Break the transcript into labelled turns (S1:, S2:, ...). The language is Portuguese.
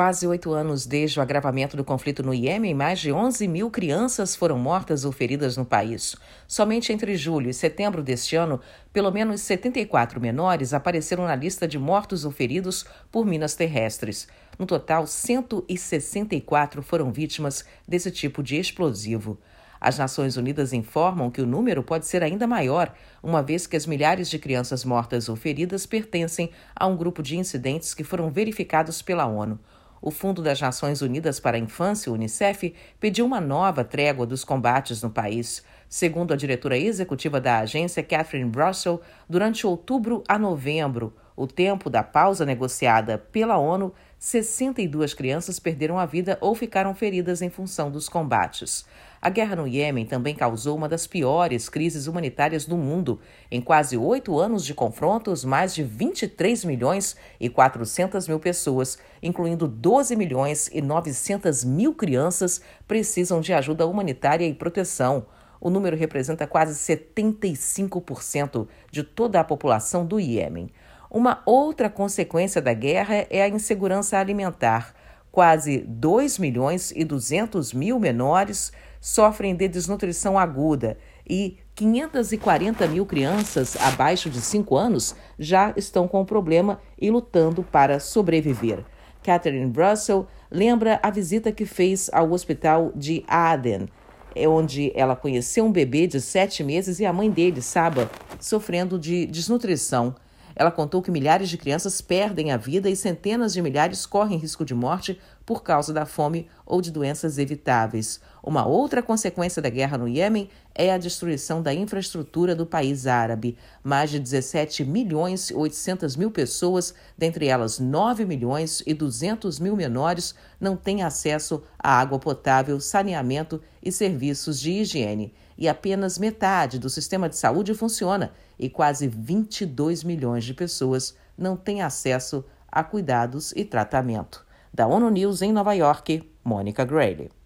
S1: quase oito anos desde o agravamento do conflito no Iêmen, mais de 11 mil crianças foram mortas ou feridas no país. Somente entre julho e setembro deste ano, pelo menos 74 menores apareceram na lista de mortos ou feridos por minas terrestres. No total, 164 foram vítimas desse tipo de explosivo. As Nações Unidas informam que o número pode ser ainda maior, uma vez que as milhares de crianças mortas ou feridas pertencem a um grupo de incidentes que foram verificados pela ONU. O Fundo das Nações Unidas para a Infância, o Unicef, pediu uma nova trégua dos combates no país. Segundo a diretora executiva da agência, Catherine Russell, durante outubro a novembro, o tempo da pausa negociada pela ONU, 62 crianças perderam a vida ou ficaram feridas em função dos combates. A guerra no Iêmen também causou uma das piores crises humanitárias do mundo. Em quase oito anos de confrontos, mais de 23 milhões e 400 mil pessoas, incluindo 12 milhões e 900 mil crianças, precisam de ajuda humanitária e proteção. O número representa quase 75% de toda a população do Iêmen. Uma outra consequência da guerra é a insegurança alimentar. Quase 2 milhões e 200 mil menores sofrem de desnutrição aguda e 540 mil crianças abaixo de 5 anos já estão com o problema e lutando para sobreviver. Catherine Russell lembra a visita que fez ao hospital de Aden, é onde ela conheceu um bebê de sete meses e a mãe dele, Saba, sofrendo de desnutrição. Ela contou que milhares de crianças perdem a vida e centenas de milhares correm risco de morte por causa da fome ou de doenças evitáveis. Uma outra consequência da guerra no Iêmen é a destruição da infraestrutura do país árabe. Mais de 17 milhões e 800 mil pessoas, dentre elas 9 milhões e 200 mil menores, não têm acesso à água potável, saneamento e serviços de higiene. E apenas metade do sistema de saúde funciona e quase 22 milhões de pessoas não têm acesso a cuidados e tratamento. Da ONU News em Nova York, Mônica Grayle.